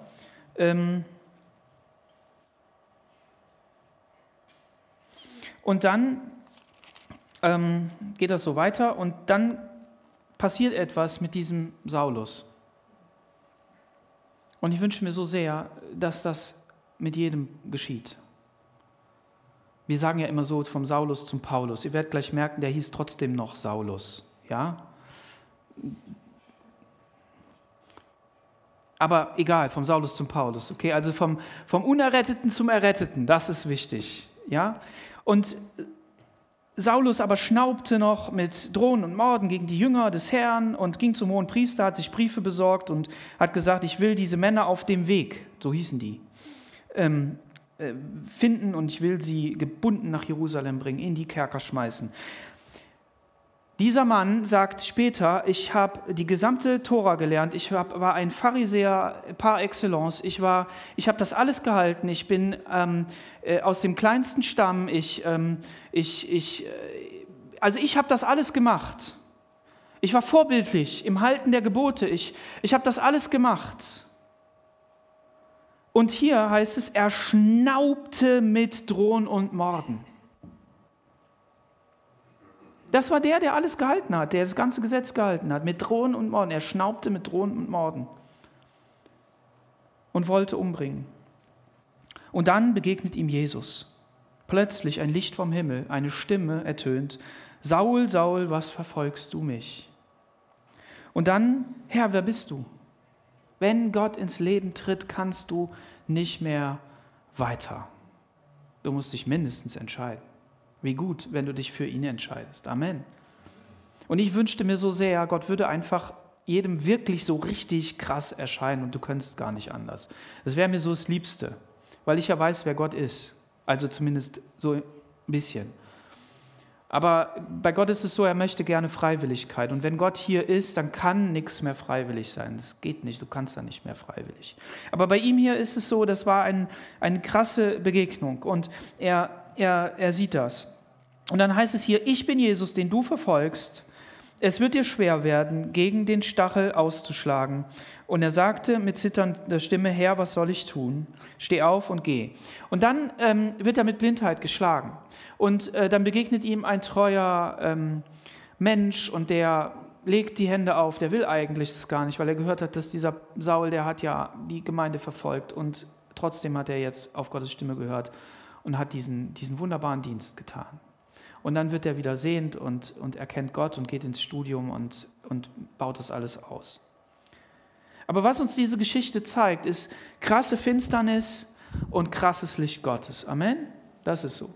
Ähm, und dann ähm, geht das so weiter und dann passiert etwas mit diesem Saulus. Und ich wünsche mir so sehr, dass das mit jedem geschieht. Wir sagen ja immer so vom Saulus zum Paulus. Ihr werdet gleich merken, der hieß trotzdem noch Saulus. Ja? Aber egal, vom Saulus zum Paulus. Okay, also vom, vom Unerretteten zum Erretteten, das ist wichtig. Ja? Und Saulus aber schnaubte noch mit Drohen und Morden gegen die Jünger des Herrn und ging zum hohen Priester, hat sich Briefe besorgt und hat gesagt, ich will diese Männer auf dem Weg, so hießen die, ähm, äh, finden und ich will sie gebunden nach Jerusalem bringen, in die Kerker schmeißen. Dieser Mann sagt später, ich habe die gesamte Tora gelernt, ich hab, war ein Pharisäer par excellence, ich, ich habe das alles gehalten, ich bin ähm, äh, aus dem kleinsten Stamm, ich, ähm, ich, ich, äh, also ich habe das alles gemacht. Ich war vorbildlich im Halten der Gebote, ich, ich habe das alles gemacht. Und hier heißt es, er schnaubte mit Drohen und Morden. Das war der, der alles gehalten hat, der das ganze Gesetz gehalten hat, mit Drohen und Morden. Er schnaubte mit Drohen und Morden und wollte umbringen. Und dann begegnet ihm Jesus. Plötzlich ein Licht vom Himmel, eine Stimme ertönt, Saul, Saul, was verfolgst du mich? Und dann, Herr, wer bist du? Wenn Gott ins Leben tritt, kannst du nicht mehr weiter. Du musst dich mindestens entscheiden. Wie gut, wenn du dich für ihn entscheidest. Amen. Und ich wünschte mir so sehr, Gott würde einfach jedem wirklich so richtig krass erscheinen und du könntest gar nicht anders. Das wäre mir so das Liebste, weil ich ja weiß, wer Gott ist. Also zumindest so ein bisschen. Aber bei Gott ist es so, er möchte gerne Freiwilligkeit. Und wenn Gott hier ist, dann kann nichts mehr freiwillig sein. Das geht nicht, du kannst da nicht mehr freiwillig. Aber bei ihm hier ist es so, das war ein, eine krasse Begegnung. Und er, er, er sieht das. Und dann heißt es hier, ich bin Jesus, den du verfolgst. Es wird dir schwer werden, gegen den Stachel auszuschlagen. Und er sagte mit zitternder Stimme, Herr, was soll ich tun? Steh auf und geh. Und dann ähm, wird er mit Blindheit geschlagen. Und äh, dann begegnet ihm ein treuer ähm, Mensch und der legt die Hände auf. Der will eigentlich das gar nicht, weil er gehört hat, dass dieser Saul, der hat ja die Gemeinde verfolgt. Und trotzdem hat er jetzt auf Gottes Stimme gehört und hat diesen, diesen wunderbaren Dienst getan. Und dann wird er wieder sehend und, und erkennt Gott und geht ins Studium und, und baut das alles aus. Aber was uns diese Geschichte zeigt, ist krasse Finsternis und krasses Licht Gottes. Amen? Das ist so.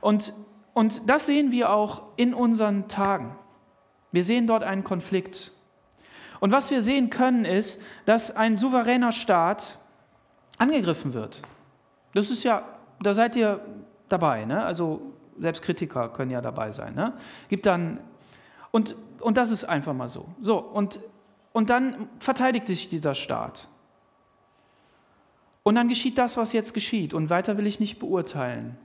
Und, und das sehen wir auch in unseren Tagen. Wir sehen dort einen Konflikt. Und was wir sehen können, ist, dass ein souveräner Staat angegriffen wird. Das ist ja, da seid ihr dabei. Ne? Also selbst Kritiker können ja dabei sein. Ne? Gibt dann, und, und das ist einfach mal so. So, und, und dann verteidigt sich dieser Staat. Und dann geschieht das, was jetzt geschieht. Und weiter will ich nicht beurteilen.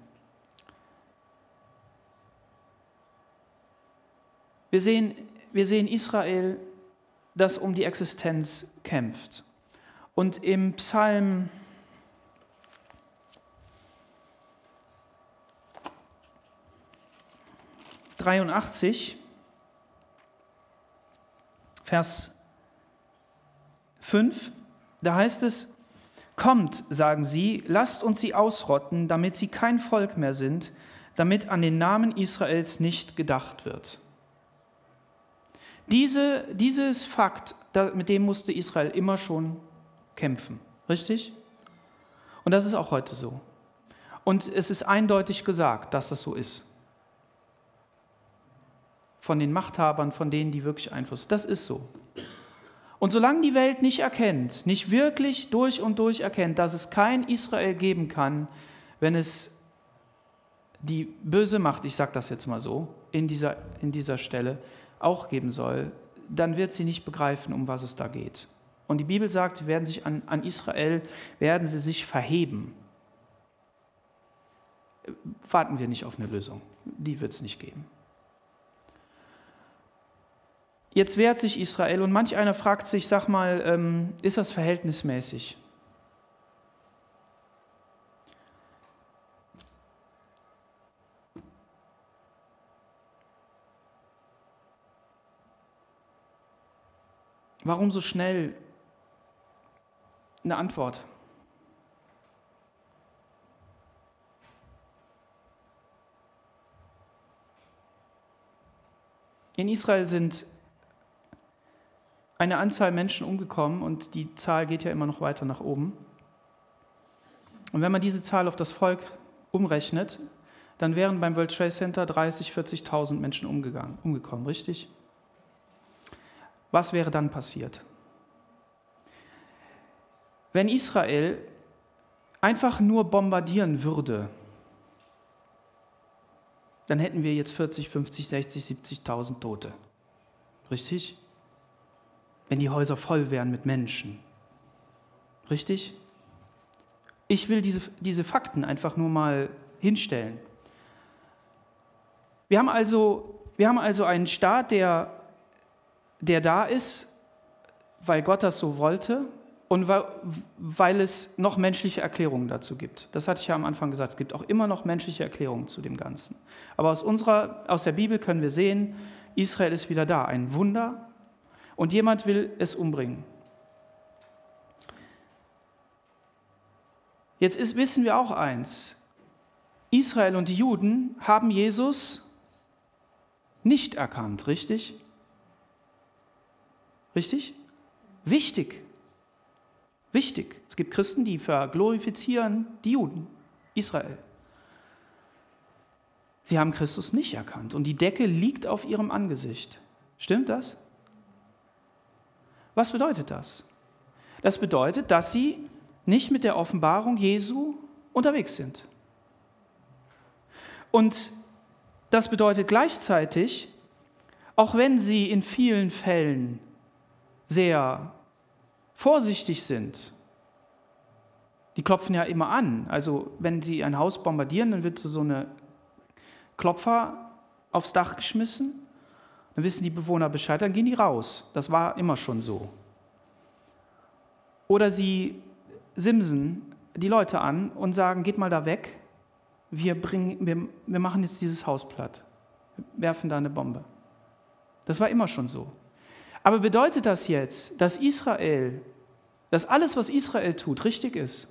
Wir sehen, wir sehen Israel, das um die Existenz kämpft. Und im Psalm 83, Vers 5, da heißt es, Kommt, sagen sie, lasst uns sie ausrotten, damit sie kein Volk mehr sind, damit an den Namen Israels nicht gedacht wird. Diese, dieses Fakt, mit dem musste Israel immer schon kämpfen, richtig? Und das ist auch heute so. Und es ist eindeutig gesagt, dass das so ist von den Machthabern, von denen, die wirklich Einfluss. Das ist so. Und solange die Welt nicht erkennt, nicht wirklich durch und durch erkennt, dass es kein Israel geben kann, wenn es die böse Macht, ich sage das jetzt mal so, in dieser, in dieser Stelle auch geben soll, dann wird sie nicht begreifen, um was es da geht. Und die Bibel sagt, sie werden sich an, an Israel, werden sie sich verheben. Warten wir nicht auf eine Lösung. Die wird es nicht geben. Jetzt wehrt sich Israel und manch einer fragt sich, sag mal, ähm, ist das verhältnismäßig? Warum so schnell eine Antwort? In Israel sind eine Anzahl Menschen umgekommen und die Zahl geht ja immer noch weiter nach oben. Und wenn man diese Zahl auf das Volk umrechnet, dann wären beim World Trade Center 30, 40.000 Menschen umgegangen, umgekommen, richtig? Was wäre dann passiert? Wenn Israel einfach nur bombardieren würde, dann hätten wir jetzt 40, 50, 60, 70.000 Tote. Richtig? Wenn die Häuser voll wären mit Menschen. Richtig? Ich will diese, diese Fakten einfach nur mal hinstellen. Wir haben also, wir haben also einen Staat, der, der da ist, weil Gott das so wollte und weil, weil es noch menschliche Erklärungen dazu gibt. Das hatte ich ja am Anfang gesagt. Es gibt auch immer noch menschliche Erklärungen zu dem Ganzen. Aber aus, unserer, aus der Bibel können wir sehen, Israel ist wieder da. Ein Wunder. Und jemand will es umbringen. Jetzt ist, wissen wir auch eins. Israel und die Juden haben Jesus nicht erkannt, richtig? Richtig? Wichtig. Wichtig. Es gibt Christen, die verglorifizieren die Juden, Israel. Sie haben Christus nicht erkannt und die Decke liegt auf ihrem Angesicht. Stimmt das? Was bedeutet das? Das bedeutet, dass sie nicht mit der Offenbarung Jesu unterwegs sind. Und das bedeutet gleichzeitig, auch wenn sie in vielen Fällen sehr vorsichtig sind. Die klopfen ja immer an. Also wenn sie ein Haus bombardieren, dann wird so eine Klopfer aufs Dach geschmissen. Dann wissen die Bewohner Bescheid, dann gehen die raus. Das war immer schon so. Oder sie simsen die Leute an und sagen, geht mal da weg, wir, bringen, wir, wir machen jetzt dieses Haus platt, werfen da eine Bombe. Das war immer schon so. Aber bedeutet das jetzt, dass Israel, dass alles, was Israel tut, richtig ist?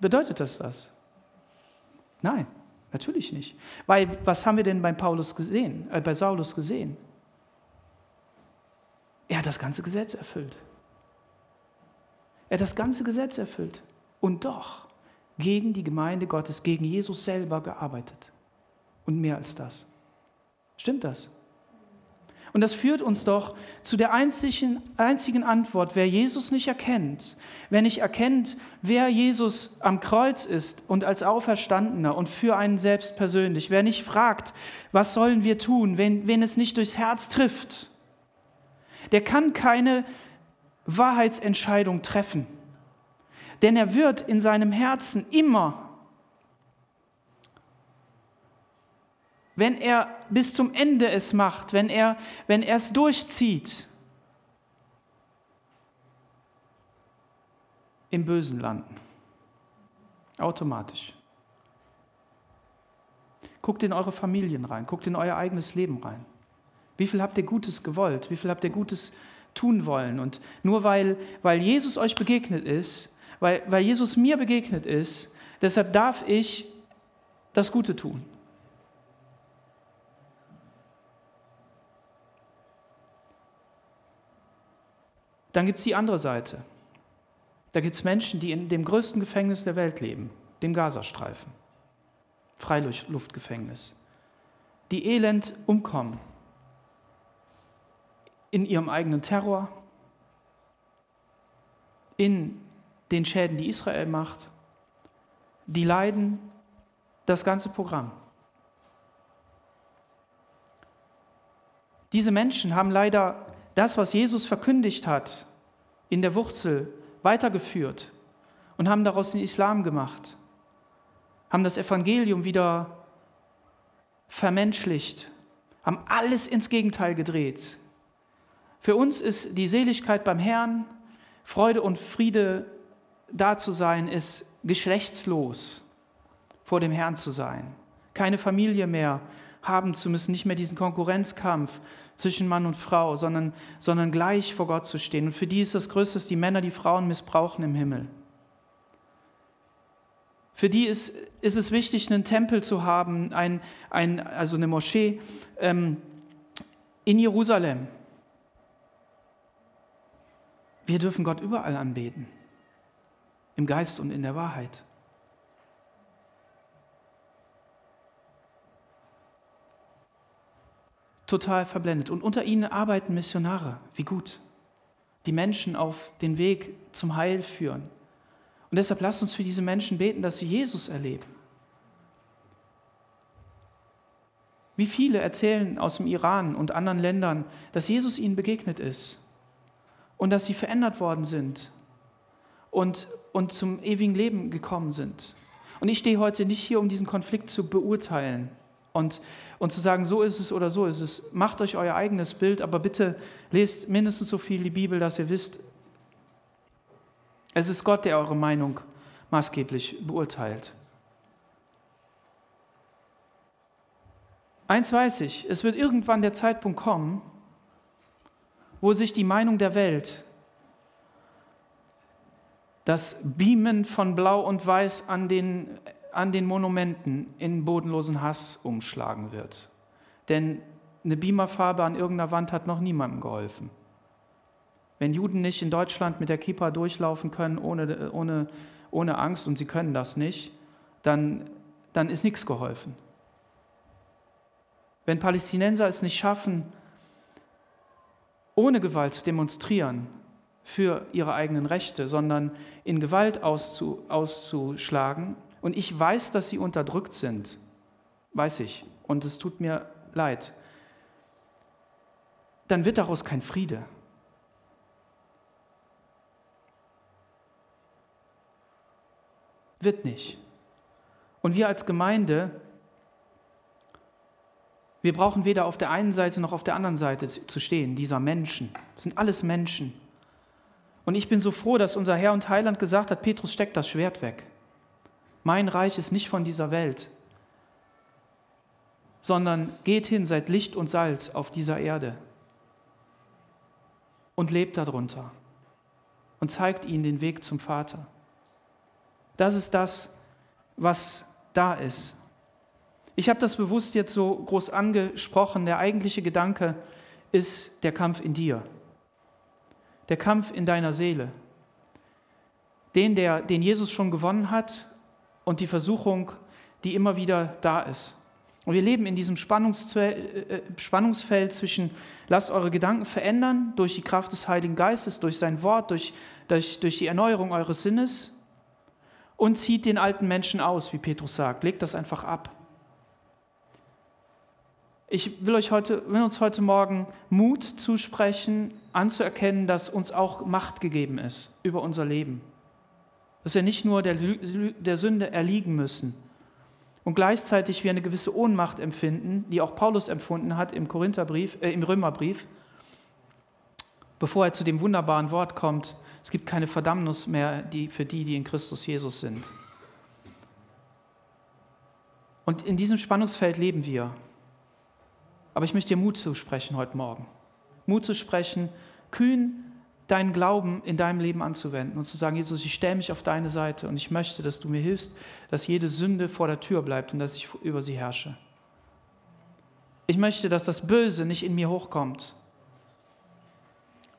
Bedeutet das das? Nein, natürlich nicht. Weil was haben wir denn bei Paulus gesehen, äh, bei Saulus gesehen? Er hat das ganze Gesetz erfüllt. Er hat das ganze Gesetz erfüllt und doch gegen die Gemeinde Gottes, gegen Jesus selber gearbeitet. Und mehr als das. Stimmt das? Und das führt uns doch zu der einzigen, einzigen Antwort, wer Jesus nicht erkennt, wer nicht erkennt, wer Jesus am Kreuz ist und als Auferstandener und für einen selbst persönlich, wer nicht fragt, was sollen wir tun, wenn, wenn es nicht durchs Herz trifft, der kann keine Wahrheitsentscheidung treffen. Denn er wird in seinem Herzen immer wenn er bis zum Ende es macht, wenn er, wenn er es durchzieht, im Bösen landen. Automatisch. Guckt in eure Familien rein, guckt in euer eigenes Leben rein. Wie viel habt ihr Gutes gewollt? Wie viel habt ihr Gutes tun wollen? Und nur weil, weil Jesus euch begegnet ist, weil, weil Jesus mir begegnet ist, deshalb darf ich das Gute tun. Dann gibt es die andere Seite. Da gibt es Menschen, die in dem größten Gefängnis der Welt leben, dem Gazastreifen, Freiluftgefängnis, die elend umkommen. In ihrem eigenen Terror, in den Schäden, die Israel macht, die leiden das ganze Programm. Diese Menschen haben leider das, was Jesus verkündigt hat, in der Wurzel weitergeführt und haben daraus den Islam gemacht, haben das Evangelium wieder vermenschlicht, haben alles ins Gegenteil gedreht, Für uns ist die Seligkeit beim Herrn, Freude und Friede da zu sein, ist geschlechtslos vor dem Herrn zu sein. Keine Familie mehr haben zu müssen, nicht mehr diesen Konkurrenzkampf zwischen Mann und Frau, sondern, sondern gleich vor Gott zu stehen. Und für die ist das Größte, dass die Männer die Frauen missbrauchen im Himmel. Für die ist, ist es wichtig, einen Tempel zu haben, ein, ein, also eine Moschee ähm, in Jerusalem. Wir dürfen Gott überall anbeten, im Geist und in der Wahrheit. Total verblendet. Und unter ihnen arbeiten Missionare. Wie gut. Die Menschen auf den Weg zum Heil führen. Und deshalb lasst uns für diese Menschen beten, dass sie Jesus erleben. Wie viele erzählen aus dem Iran und anderen Ländern, dass Jesus ihnen begegnet ist und dass sie verändert worden sind und, und zum ewigen Leben gekommen sind. Und ich stehe heute nicht hier, um diesen Konflikt zu beurteilen und, und zu sagen, so ist es oder so ist es. Macht euch euer eigenes Bild, aber bitte lest mindestens so viel die Bibel, dass ihr wisst, es ist Gott, der eure Meinung maßgeblich beurteilt. Eins weiß ich, es wird irgendwann der Zeitpunkt kommen, wo sich die Meinung der Welt, das Beamen von Blau und Weiß an den, an den Monumenten in bodenlosen Hass umschlagen wird. Denn eine Beamerfarbe an irgendeiner Wand hat noch niemandem geholfen. Wenn Juden nicht in Deutschland mit der Kippa durchlaufen können ohne, ohne, ohne Angst und sie können das nicht, dann, dann ist nichts geholfen. Wenn Palästinenser es nicht schaffen, ohne Gewalt zu demonstrieren für ihre eigenen Rechte, sondern in Gewalt auszu, auszuschlagen, und ich weiß, dass sie unterdrückt sind, weiß ich, und es tut mir leid, dann wird daraus kein Friede. Wird nicht. Und wir als Gemeinde, wir brauchen weder auf der einen Seite noch auf der anderen Seite zu stehen, dieser Menschen. Das sind alles Menschen. Und ich bin so froh, dass unser Herr und Heiland gesagt hat, Petrus, steck das Schwert weg. Mein Reich ist nicht von dieser Welt, sondern geht hin, seid Licht und Salz auf dieser Erde und lebt darunter und zeigt ihnen den Weg zum Vater. Das ist das, was da ist. Ich habe das bewusst jetzt so groß angesprochen. Der eigentliche Gedanke ist der Kampf in dir, der Kampf in deiner Seele. Den, der, den Jesus schon gewonnen hat und die Versuchung, die immer wieder da ist. Und wir leben in diesem Spannungsfeld, äh, Spannungsfeld zwischen, lasst eure Gedanken verändern durch die Kraft des Heiligen Geistes, durch sein Wort, durch, durch, durch die Erneuerung eures Sinnes und zieht den alten Menschen aus, wie Petrus sagt. Legt das einfach ab. Ich will, euch heute, will uns heute Morgen Mut zusprechen, anzuerkennen, dass uns auch Macht gegeben ist über unser Leben. Dass wir nicht nur der, der Sünde erliegen müssen und gleichzeitig wir eine gewisse Ohnmacht empfinden, die auch Paulus empfunden hat im, Korintherbrief, äh, im Römerbrief, bevor er zu dem wunderbaren Wort kommt, es gibt keine Verdammnis mehr die, für die, die in Christus Jesus sind. Und in diesem Spannungsfeld leben wir. Aber ich möchte dir Mut zusprechen heute Morgen. Mut zu sprechen, kühn deinen Glauben in deinem Leben anzuwenden und zu sagen, Jesus, ich stelle mich auf deine Seite und ich möchte, dass du mir hilfst, dass jede Sünde vor der Tür bleibt und dass ich über sie herrsche. Ich möchte, dass das Böse nicht in mir hochkommt,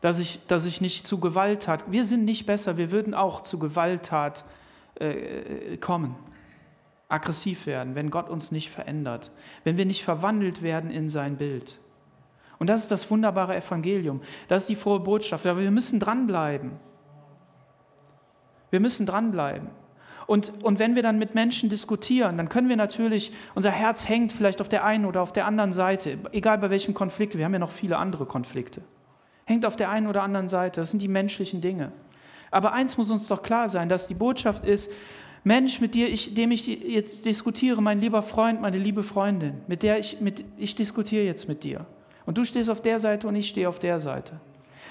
dass ich, dass ich nicht zu Gewalttat, wir sind nicht besser, wir würden auch zu Gewalttat äh, kommen, aggressiv werden, wenn Gott uns nicht verändert, wenn wir nicht verwandelt werden in sein Bild. Und das ist das wunderbare Evangelium, das ist die frohe Botschaft, aber wir müssen dranbleiben. Wir müssen dranbleiben. Und, und wenn wir dann mit Menschen diskutieren, dann können wir natürlich, unser Herz hängt vielleicht auf der einen oder auf der anderen Seite, egal bei welchem Konflikt, wir haben ja noch viele andere Konflikte hängt auf der einen oder anderen Seite. Das sind die menschlichen Dinge. Aber eins muss uns doch klar sein, dass die Botschaft ist, Mensch, mit dir, ich, dem ich jetzt diskutiere, mein lieber Freund, meine liebe Freundin, mit der ich, mit, ich diskutiere jetzt mit dir. Und du stehst auf der Seite und ich stehe auf der Seite.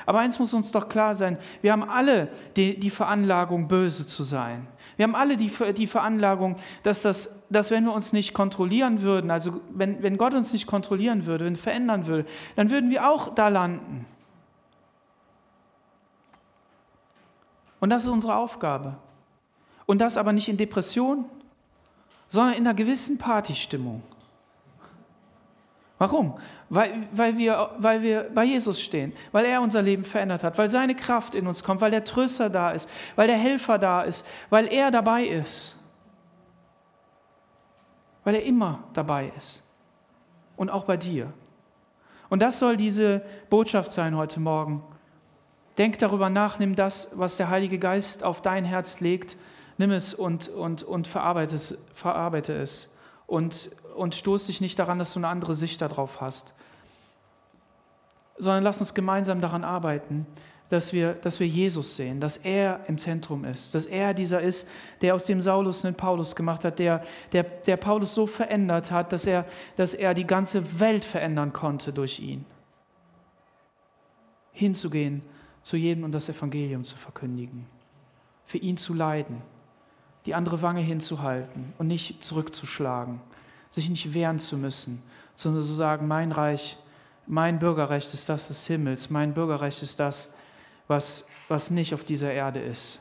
Aber eins muss uns doch klar sein, wir haben alle die, die Veranlagung, böse zu sein. Wir haben alle die, die Veranlagung, dass, das, dass wenn wir uns nicht kontrollieren würden, also wenn, wenn Gott uns nicht kontrollieren würde, wenn verändern würde, dann würden wir auch da landen. Und das ist unsere Aufgabe. Und das aber nicht in Depression, sondern in einer gewissen Partystimmung. Warum? Weil, weil, wir, weil wir bei Jesus stehen, weil er unser Leben verändert hat, weil seine Kraft in uns kommt, weil der Tröster da ist, weil der Helfer da ist, weil er dabei ist. Weil er immer dabei ist. Und auch bei dir. Und das soll diese Botschaft sein heute Morgen. Denk darüber nach, nimm das, was der Heilige Geist auf dein Herz legt, nimm es und, und, und verarbeite, es, verarbeite es. Und, und stoß dich nicht daran, dass du eine andere Sicht darauf hast. Sondern lass uns gemeinsam daran arbeiten, dass wir, dass wir Jesus sehen, dass er im Zentrum ist, dass er dieser ist, der aus dem Saulus einen Paulus gemacht hat, der, der, der Paulus so verändert hat, dass er, dass er die ganze Welt verändern konnte durch ihn. Hinzugehen zu jedem und das Evangelium zu verkündigen, für ihn zu leiden, die andere Wange hinzuhalten und nicht zurückzuschlagen, sich nicht wehren zu müssen, sondern zu sagen, mein Reich, mein Bürgerrecht ist das des Himmels, mein Bürgerrecht ist das, was, was nicht auf dieser Erde ist.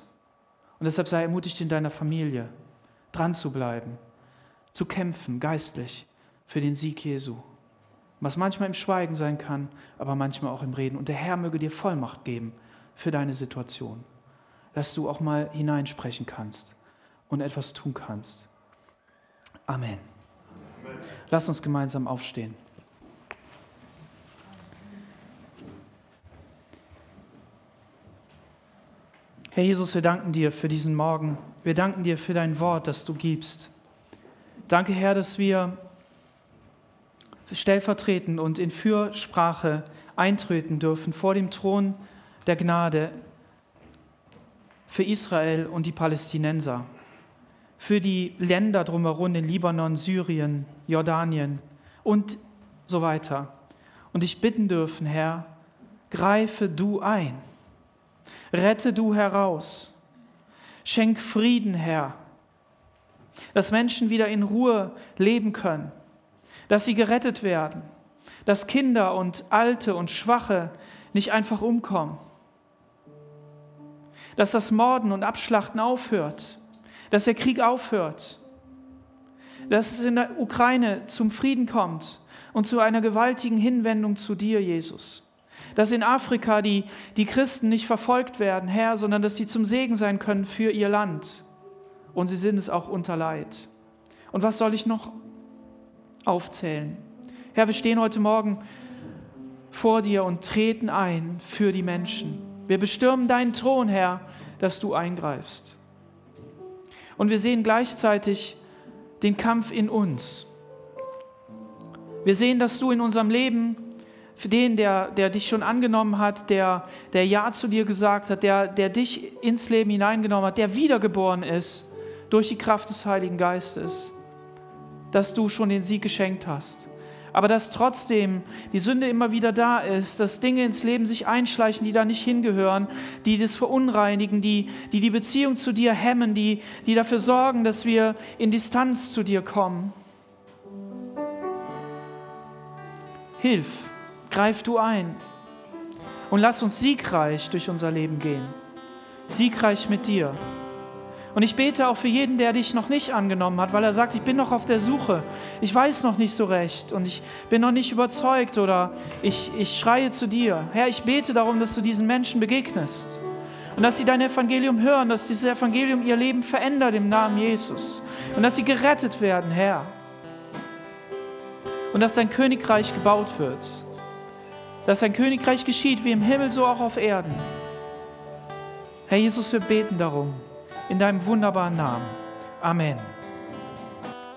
Und deshalb sei ermutigt in deiner Familie, dran zu bleiben, zu kämpfen, geistlich, für den Sieg Jesu. Was manchmal im Schweigen sein kann, aber manchmal auch im Reden. Und der Herr möge dir Vollmacht geben für deine Situation, dass du auch mal hineinsprechen kannst und etwas tun kannst. Amen. Lass uns gemeinsam aufstehen. Herr Jesus, wir danken dir für diesen Morgen. Wir danken dir für dein Wort, das du gibst. Danke, Herr, dass wir stellvertretend und in Fürsprache eintreten dürfen vor dem Thron der Gnade für Israel und die Palästinenser, für die Länder drumherum, den Libanon, Syrien, Jordanien und so weiter. Und ich bitten dürfen, Herr, greife du ein Rette du heraus. Schenk Frieden, Herr, dass Menschen wieder in Ruhe leben können, dass sie gerettet werden, dass Kinder und Alte und Schwache nicht einfach umkommen, dass das Morden und Abschlachten aufhört, dass der Krieg aufhört, dass es in der Ukraine zum Frieden kommt und zu einer gewaltigen Hinwendung zu dir, Jesus dass in Afrika die, die Christen nicht verfolgt werden, Herr, sondern dass sie zum Segen sein können für ihr Land. Und sie sind es auch unter Leid. Und was soll ich noch aufzählen? Herr, wir stehen heute Morgen vor dir und treten ein für die Menschen. Wir bestürmen deinen Thron, Herr, dass du eingreifst. Und wir sehen gleichzeitig den Kampf in uns. Wir sehen, dass du in unserem Leben für den, der, der dich schon angenommen hat, der, der Ja zu dir gesagt hat, der, der dich ins Leben hineingenommen hat, der wiedergeboren ist durch die Kraft des Heiligen Geistes, dass du schon den Sieg geschenkt hast. Aber dass trotzdem die Sünde immer wieder da ist, dass Dinge ins Leben sich einschleichen, die da nicht hingehören, die das verunreinigen, die die, die Beziehung zu dir hemmen, die, die dafür sorgen, dass wir in Distanz zu dir kommen. Hilf greif du ein und lass uns siegreich durch unser Leben gehen. Siegreich mit dir. Und ich bete auch für jeden, der dich noch nicht angenommen hat, weil er sagt, ich bin noch auf der Suche, ich weiß noch nicht so recht und ich bin noch nicht überzeugt oder ich, ich schreie zu dir. Herr, ich bete darum, dass du diesen Menschen begegnest und dass sie dein Evangelium hören, dass dieses Evangelium ihr Leben verändert im Namen Jesus und dass sie gerettet werden, Herr. Und dass dein Königreich gebaut wird dass dein Königreich geschieht wie im Himmel, so auch auf Erden. Herr Jesus, wir beten darum in deinem wunderbaren Namen. Amen.